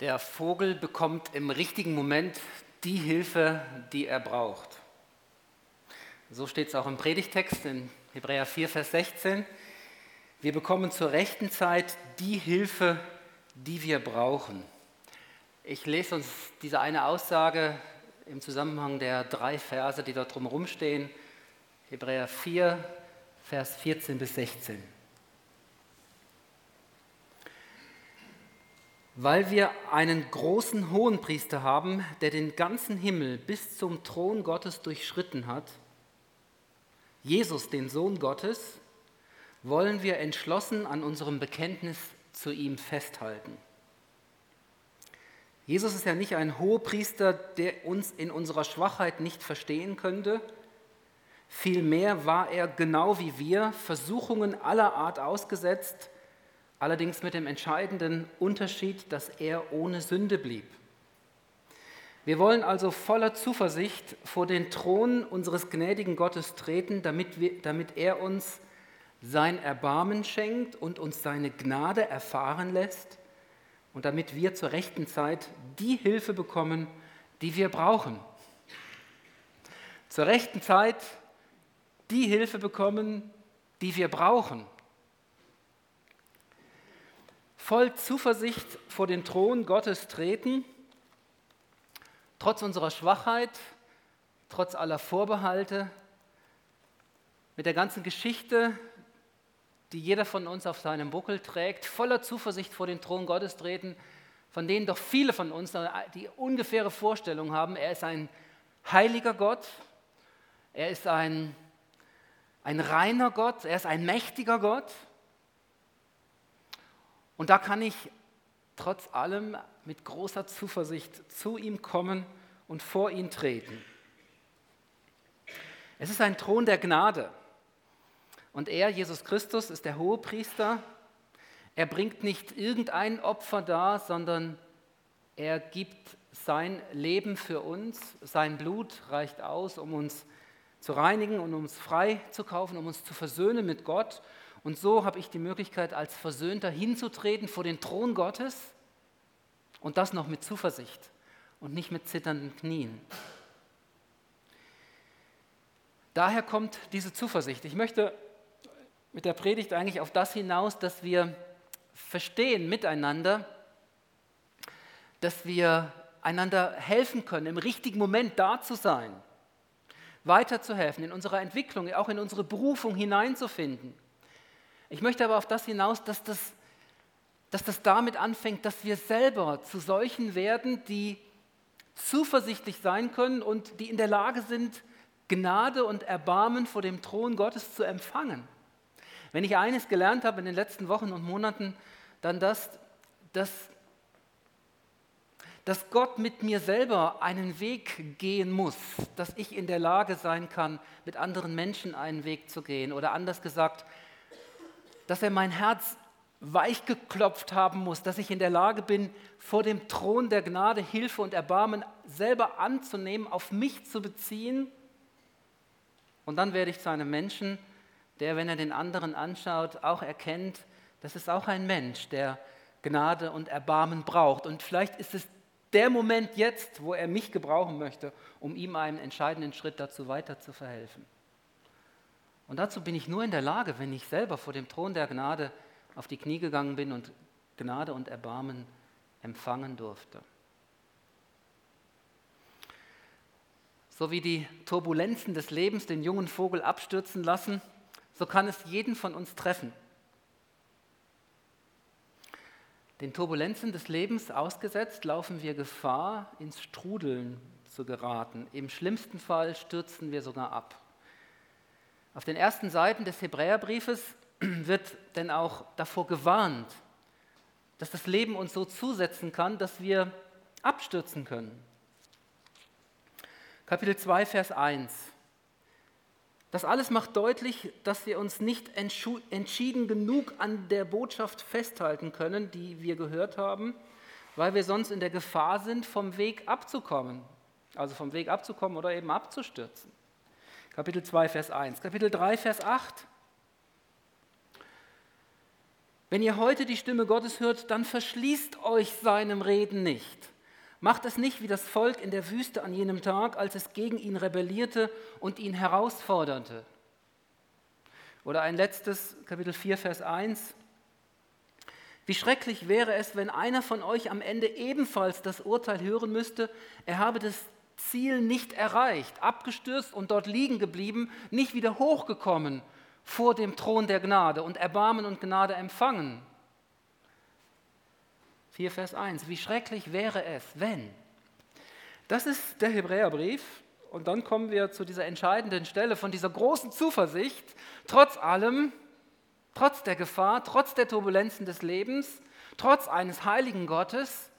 Der Vogel bekommt im richtigen Moment die Hilfe, die er braucht. So steht es auch im Predigtext in Hebräer 4, Vers 16. Wir bekommen zur rechten Zeit die Hilfe, die wir brauchen. Ich lese uns diese eine Aussage im Zusammenhang der drei Verse, die dort drumherum stehen. Hebräer 4, Vers 14 bis 16. weil wir einen großen Hohenpriester haben, der den ganzen Himmel bis zum Thron Gottes durchschritten hat, Jesus, den Sohn Gottes, wollen wir entschlossen an unserem Bekenntnis zu ihm festhalten. Jesus ist ja nicht ein Hohepriester, der uns in unserer Schwachheit nicht verstehen könnte. Vielmehr war er genau wie wir Versuchungen aller Art ausgesetzt, allerdings mit dem entscheidenden Unterschied, dass er ohne Sünde blieb. Wir wollen also voller Zuversicht vor den Thron unseres gnädigen Gottes treten, damit, wir, damit er uns sein Erbarmen schenkt und uns seine Gnade erfahren lässt und damit wir zur rechten Zeit die Hilfe bekommen, die wir brauchen. Zur rechten Zeit die Hilfe bekommen, die wir brauchen voll Zuversicht vor den Thron Gottes treten, trotz unserer Schwachheit, trotz aller Vorbehalte, mit der ganzen Geschichte, die jeder von uns auf seinem Buckel trägt, voller Zuversicht vor den Thron Gottes treten, von denen doch viele von uns die ungefähre Vorstellung haben, er ist ein heiliger Gott, er ist ein, ein reiner Gott, er ist ein mächtiger Gott. Und da kann ich trotz allem mit großer Zuversicht zu ihm kommen und vor ihn treten. Es ist ein Thron der Gnade. Und er, Jesus Christus, ist der hohe Priester. Er bringt nicht irgendein Opfer dar, sondern er gibt sein Leben für uns. Sein Blut reicht aus, um uns zu reinigen und um uns frei zu kaufen, um uns zu versöhnen mit Gott und so habe ich die Möglichkeit, als Versöhnter hinzutreten vor den Thron Gottes und das noch mit Zuversicht und nicht mit zitternden Knien. Daher kommt diese Zuversicht. Ich möchte mit der Predigt eigentlich auf das hinaus, dass wir verstehen miteinander, dass wir einander helfen können, im richtigen Moment da zu sein, weiterzuhelfen, in unserer Entwicklung, auch in unsere Berufung hineinzufinden. Ich möchte aber auf das hinaus, dass das, dass das damit anfängt, dass wir selber zu solchen werden, die zuversichtlich sein können und die in der Lage sind, Gnade und Erbarmen vor dem Thron Gottes zu empfangen. Wenn ich eines gelernt habe in den letzten Wochen und Monaten, dann das, dass, dass Gott mit mir selber einen Weg gehen muss, dass ich in der Lage sein kann, mit anderen Menschen einen Weg zu gehen. Oder anders gesagt, dass er mein Herz weich geklopft haben muss, dass ich in der Lage bin, vor dem Thron der Gnade Hilfe und Erbarmen selber anzunehmen, auf mich zu beziehen. Und dann werde ich zu einem Menschen, der, wenn er den anderen anschaut, auch erkennt, das ist auch ein Mensch, der Gnade und Erbarmen braucht. Und vielleicht ist es der Moment jetzt, wo er mich gebrauchen möchte, um ihm einen entscheidenden Schritt dazu weiter zu verhelfen. Und dazu bin ich nur in der Lage, wenn ich selber vor dem Thron der Gnade auf die Knie gegangen bin und Gnade und Erbarmen empfangen durfte. So wie die Turbulenzen des Lebens den jungen Vogel abstürzen lassen, so kann es jeden von uns treffen. Den Turbulenzen des Lebens ausgesetzt, laufen wir Gefahr, ins Strudeln zu geraten. Im schlimmsten Fall stürzen wir sogar ab. Auf den ersten Seiten des Hebräerbriefes wird denn auch davor gewarnt, dass das Leben uns so zusetzen kann, dass wir abstürzen können. Kapitel 2, Vers 1. Das alles macht deutlich, dass wir uns nicht entschieden genug an der Botschaft festhalten können, die wir gehört haben, weil wir sonst in der Gefahr sind, vom Weg abzukommen. Also vom Weg abzukommen oder eben abzustürzen. Kapitel 2, Vers 1. Kapitel 3, Vers 8. Wenn ihr heute die Stimme Gottes hört, dann verschließt euch seinem Reden nicht. Macht es nicht wie das Volk in der Wüste an jenem Tag, als es gegen ihn rebellierte und ihn herausforderte. Oder ein letztes, Kapitel 4, Vers 1. Wie schrecklich wäre es, wenn einer von euch am Ende ebenfalls das Urteil hören müsste, er habe das Ziel nicht erreicht, abgestürzt und dort liegen geblieben, nicht wieder hochgekommen vor dem Thron der Gnade und Erbarmen und Gnade empfangen. 4 Vers 1. Wie schrecklich wäre es, wenn. Das ist der Hebräerbrief. Und dann kommen wir zu dieser entscheidenden Stelle von dieser großen Zuversicht, trotz allem, trotz der Gefahr, trotz der Turbulenzen des Lebens, trotz eines heiligen Gottes.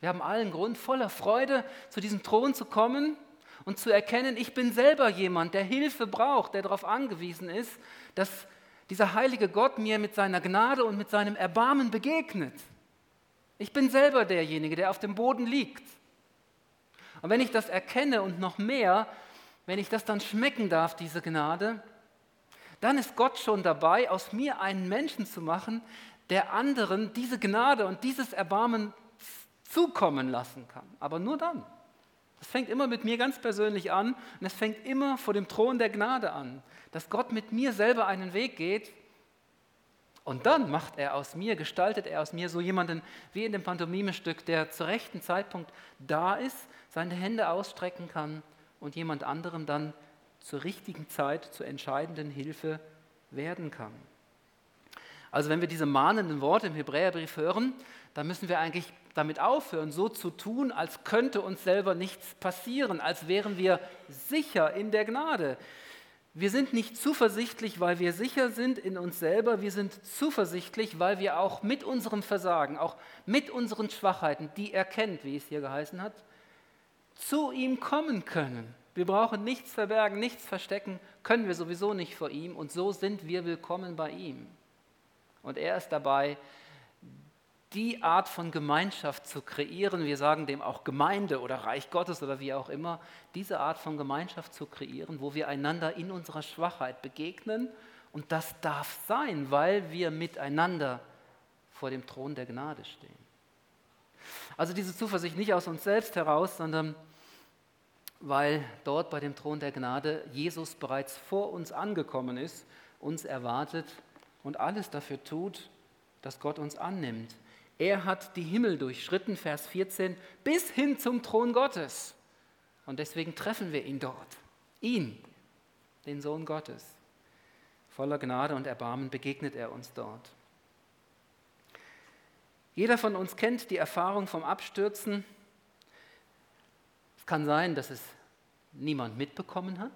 Wir haben allen Grund, voller Freude zu diesem Thron zu kommen und zu erkennen, ich bin selber jemand, der Hilfe braucht, der darauf angewiesen ist, dass dieser heilige Gott mir mit seiner Gnade und mit seinem Erbarmen begegnet. Ich bin selber derjenige, der auf dem Boden liegt. Und wenn ich das erkenne und noch mehr, wenn ich das dann schmecken darf, diese Gnade, dann ist Gott schon dabei, aus mir einen Menschen zu machen, der anderen diese Gnade und dieses Erbarmen zukommen lassen kann. Aber nur dann. Das fängt immer mit mir ganz persönlich an und es fängt immer vor dem Thron der Gnade an, dass Gott mit mir selber einen Weg geht und dann macht er aus mir, gestaltet er aus mir so jemanden wie in dem Pantomimestück, der zur rechten Zeitpunkt da ist, seine Hände ausstrecken kann und jemand anderem dann zur richtigen Zeit zur entscheidenden Hilfe werden kann. Also wenn wir diese mahnenden Worte im Hebräerbrief hören, dann müssen wir eigentlich damit aufhören, so zu tun, als könnte uns selber nichts passieren, als wären wir sicher in der Gnade. Wir sind nicht zuversichtlich, weil wir sicher sind in uns selber, wir sind zuversichtlich, weil wir auch mit unserem Versagen, auch mit unseren Schwachheiten, die er kennt, wie es hier geheißen hat, zu ihm kommen können. Wir brauchen nichts verbergen, nichts verstecken, können wir sowieso nicht vor ihm und so sind wir willkommen bei ihm. Und er ist dabei, die Art von Gemeinschaft zu kreieren, wir sagen dem auch Gemeinde oder Reich Gottes oder wie auch immer, diese Art von Gemeinschaft zu kreieren, wo wir einander in unserer Schwachheit begegnen. Und das darf sein, weil wir miteinander vor dem Thron der Gnade stehen. Also diese Zuversicht nicht aus uns selbst heraus, sondern weil dort bei dem Thron der Gnade Jesus bereits vor uns angekommen ist, uns erwartet und alles dafür tut, dass Gott uns annimmt er hat die Himmel durchschritten, Vers 14, bis hin zum Thron Gottes. Und deswegen treffen wir ihn dort. Ihn, den Sohn Gottes. Voller Gnade und Erbarmen begegnet er uns dort. Jeder von uns kennt die Erfahrung vom Abstürzen. Es kann sein, dass es niemand mitbekommen hat.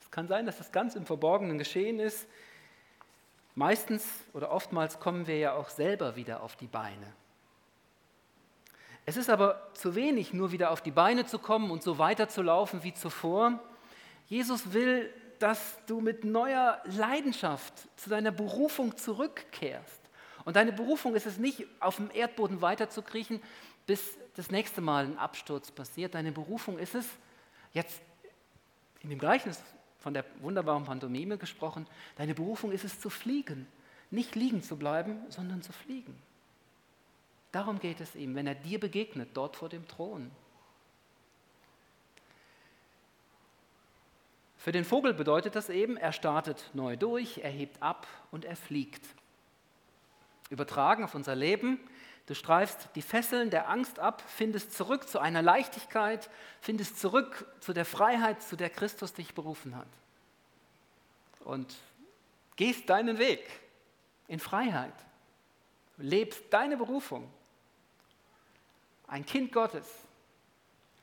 Es kann sein, dass es ganz im Verborgenen geschehen ist. Meistens oder oftmals kommen wir ja auch selber wieder auf die Beine. Es ist aber zu wenig, nur wieder auf die Beine zu kommen und so weiterzulaufen wie zuvor. Jesus will, dass du mit neuer Leidenschaft zu deiner Berufung zurückkehrst. Und deine Berufung ist es nicht, auf dem Erdboden weiterzukriechen, bis das nächste Mal ein Absturz passiert. Deine Berufung ist es, jetzt in dem Gleichnis von der wunderbaren Pantomime gesprochen, deine Berufung ist es zu fliegen, nicht liegen zu bleiben, sondern zu fliegen. Darum geht es ihm, wenn er dir begegnet, dort vor dem Thron. Für den Vogel bedeutet das eben, er startet neu durch, er hebt ab und er fliegt. Übertragen auf unser Leben, Du streifst die Fesseln der Angst ab, findest zurück zu einer Leichtigkeit, findest zurück zu der Freiheit, zu der Christus dich berufen hat. Und gehst deinen Weg in Freiheit, lebst deine Berufung. Ein Kind Gottes,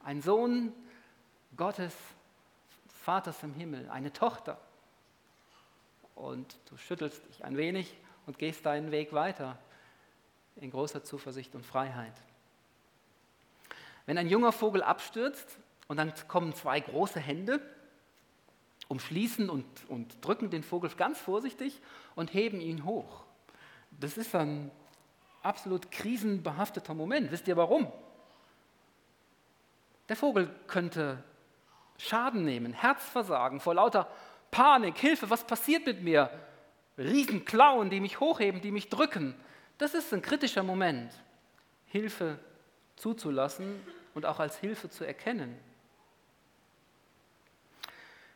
ein Sohn Gottes, Vaters im Himmel, eine Tochter. Und du schüttelst dich ein wenig und gehst deinen Weg weiter in großer Zuversicht und Freiheit. Wenn ein junger Vogel abstürzt und dann kommen zwei große Hände, umschließen und, und drücken den Vogel ganz vorsichtig und heben ihn hoch. Das ist ein absolut krisenbehafteter Moment. Wisst ihr warum? Der Vogel könnte Schaden nehmen, Herzversagen vor lauter Panik, Hilfe, was passiert mit mir? Riesenklauen, die mich hochheben, die mich drücken. Das ist ein kritischer Moment, Hilfe zuzulassen und auch als Hilfe zu erkennen.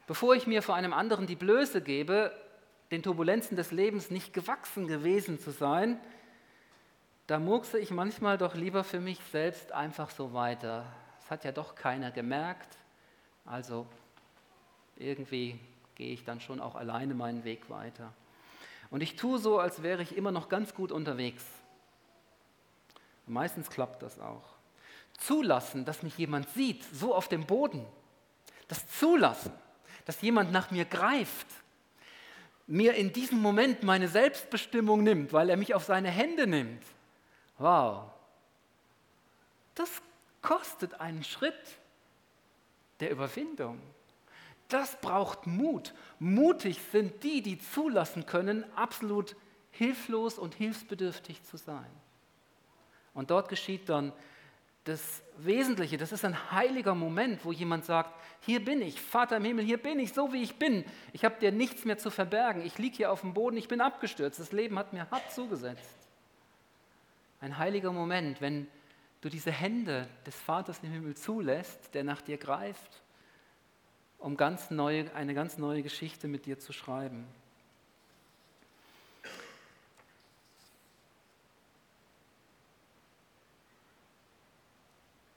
Bevor ich mir vor einem anderen die Blöße gebe, den Turbulenzen des Lebens nicht gewachsen gewesen zu sein, da murkse ich manchmal doch lieber für mich selbst einfach so weiter. Es hat ja doch keiner gemerkt, also irgendwie gehe ich dann schon auch alleine meinen Weg weiter. Und ich tue so, als wäre ich immer noch ganz gut unterwegs. Und meistens klappt das auch. Zulassen, dass mich jemand sieht, so auf dem Boden. Das Zulassen, dass jemand nach mir greift, mir in diesem Moment meine Selbstbestimmung nimmt, weil er mich auf seine Hände nimmt. Wow. Das kostet einen Schritt der Überwindung. Das braucht Mut. Mutig sind die, die zulassen können, absolut hilflos und hilfsbedürftig zu sein. Und dort geschieht dann das Wesentliche, das ist ein heiliger Moment, wo jemand sagt, hier bin ich, Vater im Himmel, hier bin ich, so wie ich bin. Ich habe dir nichts mehr zu verbergen. Ich liege hier auf dem Boden, ich bin abgestürzt. Das Leben hat mir hart zugesetzt. Ein heiliger Moment, wenn du diese Hände des Vaters im Himmel zulässt, der nach dir greift um ganz neue, eine ganz neue Geschichte mit dir zu schreiben.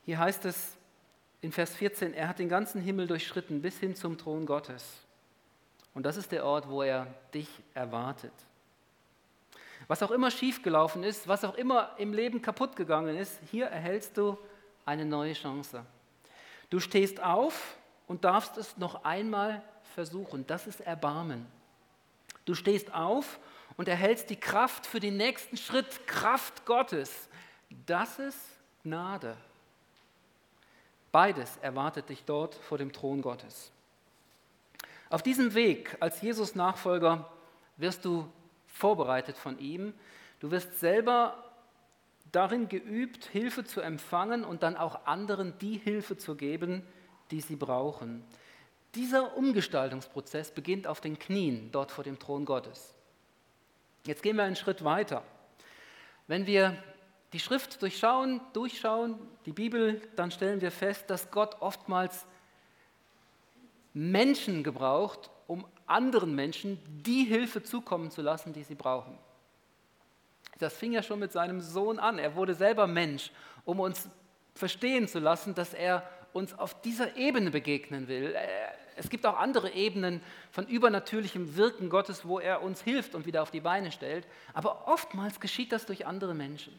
Hier heißt es in Vers 14, er hat den ganzen Himmel durchschritten bis hin zum Thron Gottes. Und das ist der Ort, wo er dich erwartet. Was auch immer schiefgelaufen ist, was auch immer im Leben kaputt gegangen ist, hier erhältst du eine neue Chance. Du stehst auf und darfst es noch einmal versuchen. Das ist Erbarmen. Du stehst auf und erhältst die Kraft für den nächsten Schritt, Kraft Gottes. Das ist Gnade. Beides erwartet dich dort vor dem Thron Gottes. Auf diesem Weg als Jesus Nachfolger wirst du vorbereitet von ihm. Du wirst selber darin geübt, Hilfe zu empfangen und dann auch anderen die Hilfe zu geben, die sie brauchen. Dieser Umgestaltungsprozess beginnt auf den Knien dort vor dem Thron Gottes. Jetzt gehen wir einen Schritt weiter. Wenn wir die Schrift durchschauen, durchschauen, die Bibel, dann stellen wir fest, dass Gott oftmals Menschen gebraucht, um anderen Menschen die Hilfe zukommen zu lassen, die sie brauchen. Das fing ja schon mit seinem Sohn an. Er wurde selber Mensch, um uns verstehen zu lassen, dass er uns auf dieser Ebene begegnen will. Äh, es gibt auch andere Ebenen von übernatürlichem Wirken Gottes, wo er uns hilft und wieder auf die Beine stellt. Aber oftmals geschieht das durch andere Menschen.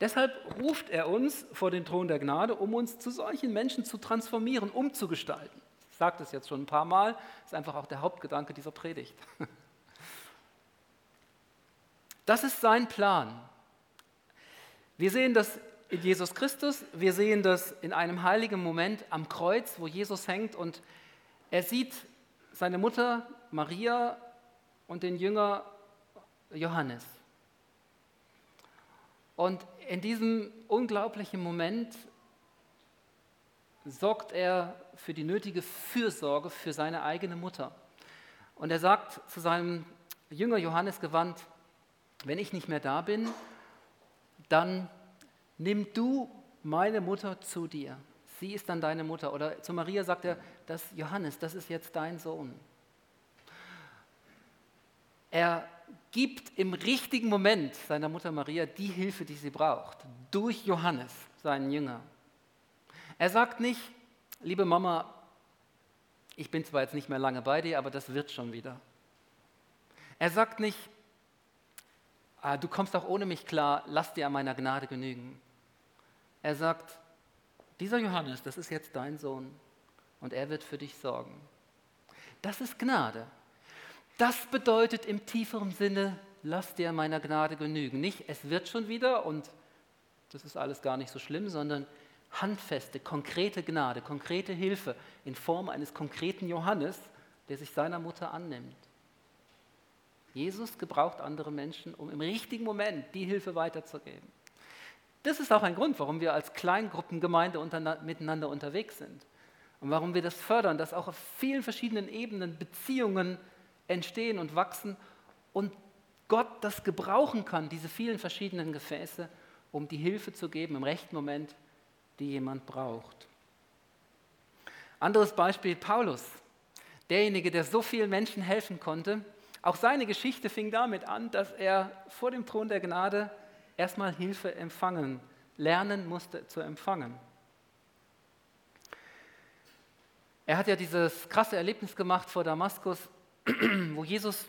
Deshalb ruft er uns vor den Thron der Gnade, um uns zu solchen Menschen zu transformieren, umzugestalten. Ich sage das jetzt schon ein paar Mal, ist einfach auch der Hauptgedanke dieser Predigt. Das ist sein Plan. Wir sehen das in Jesus Christus. Wir sehen das in einem heiligen Moment am Kreuz, wo Jesus hängt und er sieht seine Mutter Maria und den Jünger Johannes. Und in diesem unglaublichen Moment sorgt er für die nötige Fürsorge für seine eigene Mutter. Und er sagt zu seinem Jünger Johannes gewandt, wenn ich nicht mehr da bin, dann nimm du meine Mutter zu dir. Sie ist dann deine Mutter. Oder zu Maria sagt er, das Johannes, das ist jetzt dein Sohn. Er gibt im richtigen Moment seiner Mutter Maria die Hilfe, die sie braucht, durch Johannes, seinen Jünger. Er sagt nicht, liebe Mama, ich bin zwar jetzt nicht mehr lange bei dir, aber das wird schon wieder. Er sagt nicht, ah, du kommst auch ohne mich klar, lass dir an meiner Gnade genügen. Er sagt, dieser Johannes, das ist jetzt dein Sohn und er wird für dich sorgen. Das ist Gnade. Das bedeutet im tieferen Sinne, lass dir meiner Gnade genügen. Nicht, es wird schon wieder und das ist alles gar nicht so schlimm, sondern handfeste, konkrete Gnade, konkrete Hilfe in Form eines konkreten Johannes, der sich seiner Mutter annimmt. Jesus gebraucht andere Menschen, um im richtigen Moment die Hilfe weiterzugeben. Das ist auch ein Grund, warum wir als Kleingruppengemeinde miteinander unterwegs sind und warum wir das fördern, dass auch auf vielen verschiedenen Ebenen Beziehungen entstehen und wachsen und Gott das gebrauchen kann, diese vielen verschiedenen Gefäße, um die Hilfe zu geben im rechten Moment, die jemand braucht. Anderes Beispiel Paulus, derjenige, der so vielen Menschen helfen konnte. Auch seine Geschichte fing damit an, dass er vor dem Thron der Gnade erstmal Hilfe empfangen, lernen musste zu empfangen. Er hat ja dieses krasse Erlebnis gemacht vor Damaskus, wo Jesus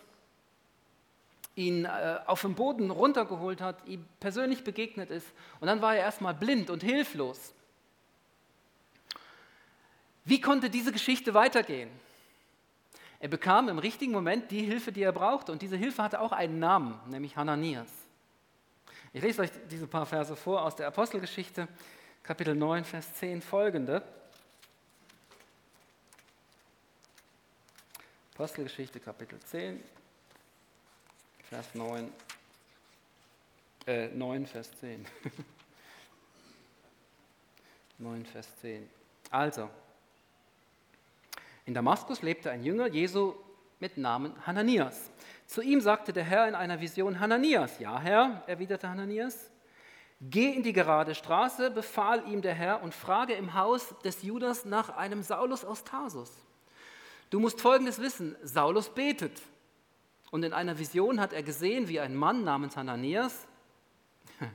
ihn äh, auf den Boden runtergeholt hat, ihm persönlich begegnet ist. Und dann war er erstmal blind und hilflos. Wie konnte diese Geschichte weitergehen? Er bekam im richtigen Moment die Hilfe, die er brauchte. Und diese Hilfe hatte auch einen Namen, nämlich Hananias. Ich lese euch diese paar Verse vor aus der Apostelgeschichte, Kapitel 9, Vers 10 folgende. Apostelgeschichte Kapitel 10, Vers 9, äh, 9, Vers 10. 9, Vers 10. Also, in Damaskus lebte ein Jünger Jesu mit Namen Hananias. Zu ihm sagte der Herr in einer Vision Hananias. Ja, Herr, erwiderte Hananias. Geh in die gerade Straße, befahl ihm der Herr, und frage im Haus des Judas nach einem Saulus aus Tarsus. Du musst Folgendes wissen, Saulus betet. Und in einer Vision hat er gesehen, wie ein Mann namens Hananias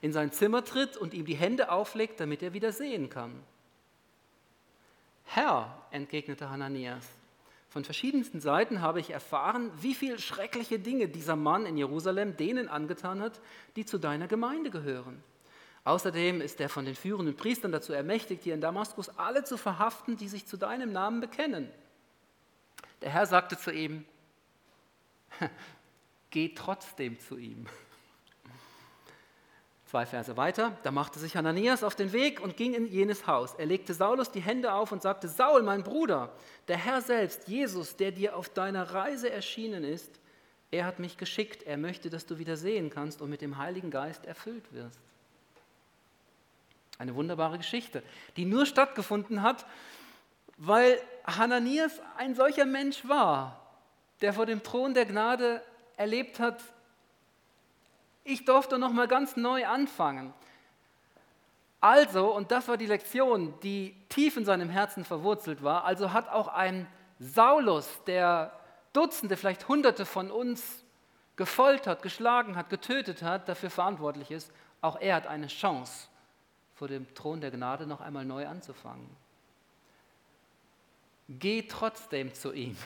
in sein Zimmer tritt und ihm die Hände auflegt, damit er wieder sehen kann. Herr, entgegnete Hananias, von verschiedensten Seiten habe ich erfahren, wie viele schreckliche Dinge dieser Mann in Jerusalem denen angetan hat, die zu deiner Gemeinde gehören. Außerdem ist er von den führenden Priestern dazu ermächtigt, hier in Damaskus alle zu verhaften, die sich zu deinem Namen bekennen. Der Herr sagte zu ihm, geh trotzdem zu ihm. Zwei Verse weiter, da machte sich Hananias auf den Weg und ging in jenes Haus. Er legte Saulus die Hände auf und sagte, Saul, mein Bruder, der Herr selbst, Jesus, der dir auf deiner Reise erschienen ist, er hat mich geschickt, er möchte, dass du wieder sehen kannst und mit dem Heiligen Geist erfüllt wirst. Eine wunderbare Geschichte, die nur stattgefunden hat, weil Hananias ein solcher Mensch war, der vor dem Thron der Gnade erlebt hat, ich durfte noch mal ganz neu anfangen. Also, und das war die Lektion, die tief in seinem Herzen verwurzelt war, also hat auch ein Saulus, der Dutzende, vielleicht Hunderte von uns gefoltert, geschlagen hat, getötet hat, dafür verantwortlich ist, auch er hat eine Chance, vor dem Thron der Gnade noch einmal neu anzufangen. Geh trotzdem zu ihm.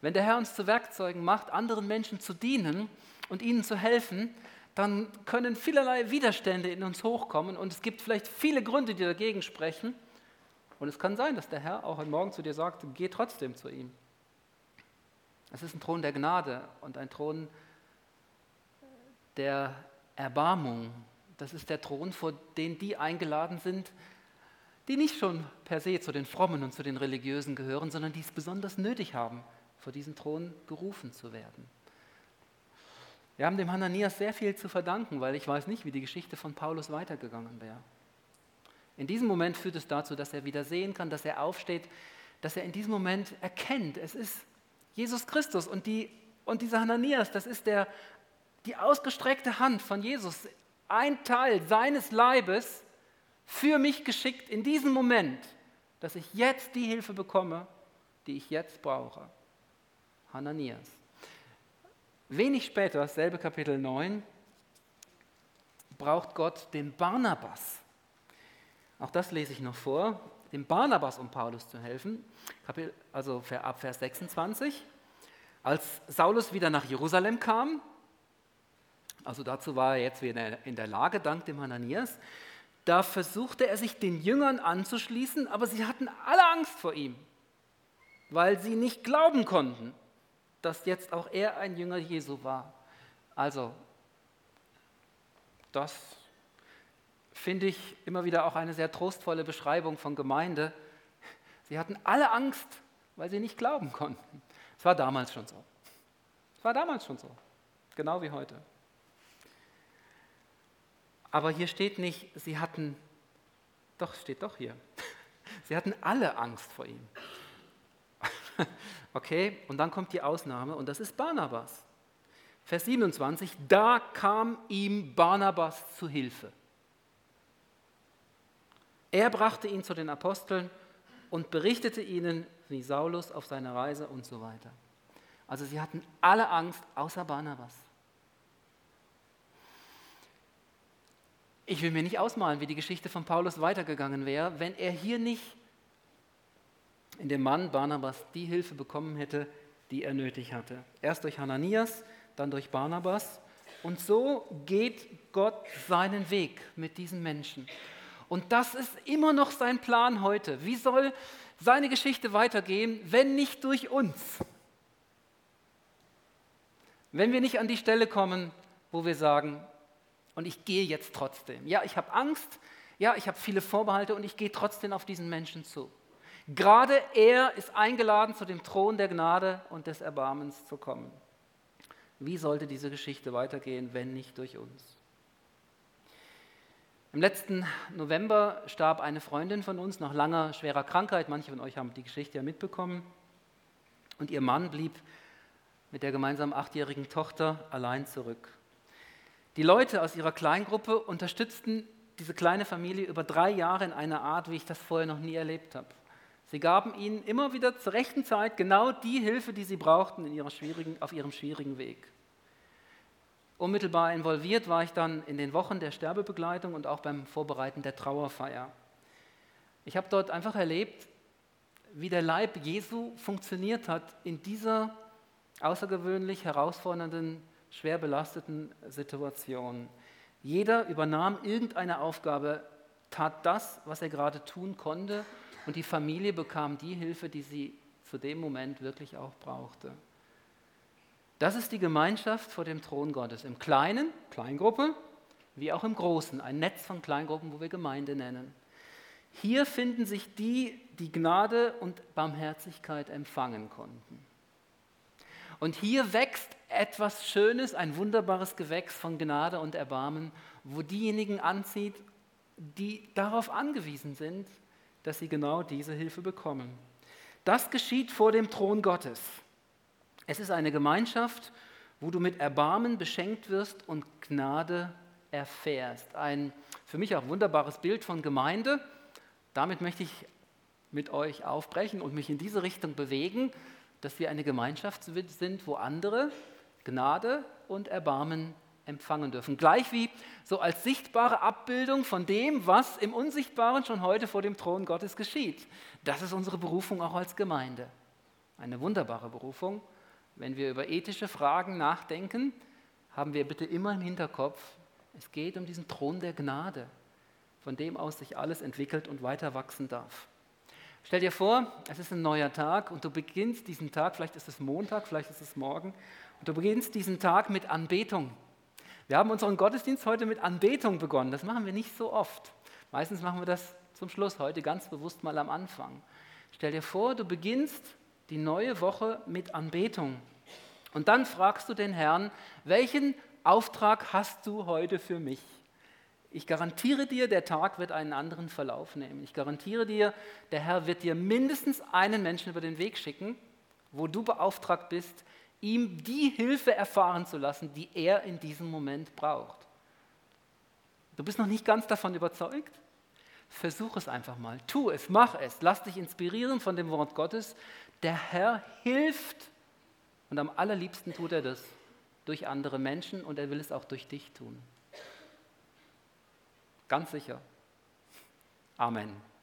Wenn der Herr uns zu Werkzeugen macht, anderen Menschen zu dienen und ihnen zu helfen, dann können vielerlei Widerstände in uns hochkommen und es gibt vielleicht viele Gründe, die dagegen sprechen. Und es kann sein, dass der Herr auch heute Morgen zu dir sagt, geh trotzdem zu ihm. Es ist ein Thron der Gnade und ein Thron der Erbarmung. Das ist der Thron, vor den die eingeladen sind, die nicht schon per se zu den Frommen und zu den Religiösen gehören, sondern die es besonders nötig haben, vor diesen Thron gerufen zu werden. Wir haben dem Hananias sehr viel zu verdanken, weil ich weiß nicht, wie die Geschichte von Paulus weitergegangen wäre. In diesem Moment führt es dazu, dass er wieder sehen kann, dass er aufsteht, dass er in diesem Moment erkennt, es ist Jesus Christus und, die, und dieser Hananias, das ist der, die ausgestreckte Hand von Jesus, ein Teil seines Leibes, für mich geschickt in diesem Moment, dass ich jetzt die Hilfe bekomme, die ich jetzt brauche. Hananias. Wenig später, dasselbe Kapitel 9, braucht Gott den Barnabas. Auch das lese ich noch vor. Dem Barnabas, um Paulus zu helfen. Also ab Vers 26. Als Saulus wieder nach Jerusalem kam, also dazu war er jetzt wieder in der Lage, dank dem Hananias, da versuchte er sich den Jüngern anzuschließen, aber sie hatten alle Angst vor ihm, weil sie nicht glauben konnten, dass jetzt auch er ein Jünger Jesu war. Also, das finde ich immer wieder auch eine sehr trostvolle Beschreibung von Gemeinde. Sie hatten alle Angst, weil sie nicht glauben konnten. Es war damals schon so. Es war damals schon so, genau wie heute. Aber hier steht nicht, sie hatten, doch, steht doch hier, sie hatten alle Angst vor ihm. Okay, und dann kommt die Ausnahme und das ist Barnabas. Vers 27, da kam ihm Barnabas zu Hilfe. Er brachte ihn zu den Aposteln und berichtete ihnen, wie Saulus auf seiner Reise und so weiter. Also sie hatten alle Angst, außer Barnabas. Ich will mir nicht ausmalen, wie die Geschichte von Paulus weitergegangen wäre, wenn er hier nicht in dem Mann Barnabas die Hilfe bekommen hätte, die er nötig hatte. Erst durch Hananias, dann durch Barnabas. Und so geht Gott seinen Weg mit diesen Menschen. Und das ist immer noch sein Plan heute. Wie soll seine Geschichte weitergehen, wenn nicht durch uns? Wenn wir nicht an die Stelle kommen, wo wir sagen, und ich gehe jetzt trotzdem. Ja, ich habe Angst, ja, ich habe viele Vorbehalte und ich gehe trotzdem auf diesen Menschen zu. Gerade er ist eingeladen, zu dem Thron der Gnade und des Erbarmens zu kommen. Wie sollte diese Geschichte weitergehen, wenn nicht durch uns? Im letzten November starb eine Freundin von uns nach langer, schwerer Krankheit. Manche von euch haben die Geschichte ja mitbekommen. Und ihr Mann blieb mit der gemeinsamen achtjährigen Tochter allein zurück. Die Leute aus ihrer Kleingruppe unterstützten diese kleine Familie über drei Jahre in einer Art, wie ich das vorher noch nie erlebt habe. Sie gaben ihnen immer wieder zur rechten Zeit genau die Hilfe, die sie brauchten in ihrer schwierigen, auf ihrem schwierigen Weg. Unmittelbar involviert war ich dann in den Wochen der Sterbebegleitung und auch beim Vorbereiten der Trauerfeier. Ich habe dort einfach erlebt, wie der Leib Jesu funktioniert hat in dieser außergewöhnlich herausfordernden, schwer belasteten Situation. Jeder übernahm irgendeine Aufgabe, tat das, was er gerade tun konnte und die Familie bekam die Hilfe, die sie zu dem Moment wirklich auch brauchte. Das ist die Gemeinschaft vor dem Thron Gottes. Im Kleinen, Kleingruppe, wie auch im Großen, ein Netz von Kleingruppen, wo wir Gemeinde nennen. Hier finden sich die, die Gnade und Barmherzigkeit empfangen konnten. Und hier wächst etwas Schönes, ein wunderbares Gewächs von Gnade und Erbarmen, wo diejenigen anzieht, die darauf angewiesen sind, dass sie genau diese Hilfe bekommen. Das geschieht vor dem Thron Gottes. Es ist eine Gemeinschaft, wo du mit Erbarmen beschenkt wirst und Gnade erfährst. Ein für mich auch wunderbares Bild von Gemeinde. Damit möchte ich mit euch aufbrechen und mich in diese Richtung bewegen, dass wir eine Gemeinschaft sind, wo andere Gnade und Erbarmen empfangen dürfen. Gleich wie so als sichtbare Abbildung von dem, was im Unsichtbaren schon heute vor dem Thron Gottes geschieht. Das ist unsere Berufung auch als Gemeinde. Eine wunderbare Berufung. Wenn wir über ethische Fragen nachdenken, haben wir bitte immer im Hinterkopf, es geht um diesen Thron der Gnade, von dem aus sich alles entwickelt und weiter wachsen darf. Stell dir vor, es ist ein neuer Tag und du beginnst diesen Tag, vielleicht ist es Montag, vielleicht ist es morgen, und du beginnst diesen Tag mit Anbetung. Wir haben unseren Gottesdienst heute mit Anbetung begonnen. Das machen wir nicht so oft. Meistens machen wir das zum Schluss, heute ganz bewusst mal am Anfang. Stell dir vor, du beginnst die neue Woche mit Anbetung. Und dann fragst du den Herrn, welchen Auftrag hast du heute für mich? Ich garantiere dir, der Tag wird einen anderen Verlauf nehmen. Ich garantiere dir, der Herr wird dir mindestens einen Menschen über den Weg schicken, wo du beauftragt bist, ihm die Hilfe erfahren zu lassen, die er in diesem Moment braucht. Du bist noch nicht ganz davon überzeugt? Versuch es einfach mal. Tu es, mach es. Lass dich inspirieren von dem Wort Gottes. Der Herr hilft und am allerliebsten tut er das durch andere Menschen und er will es auch durch dich tun. Ganz sicher. Amen.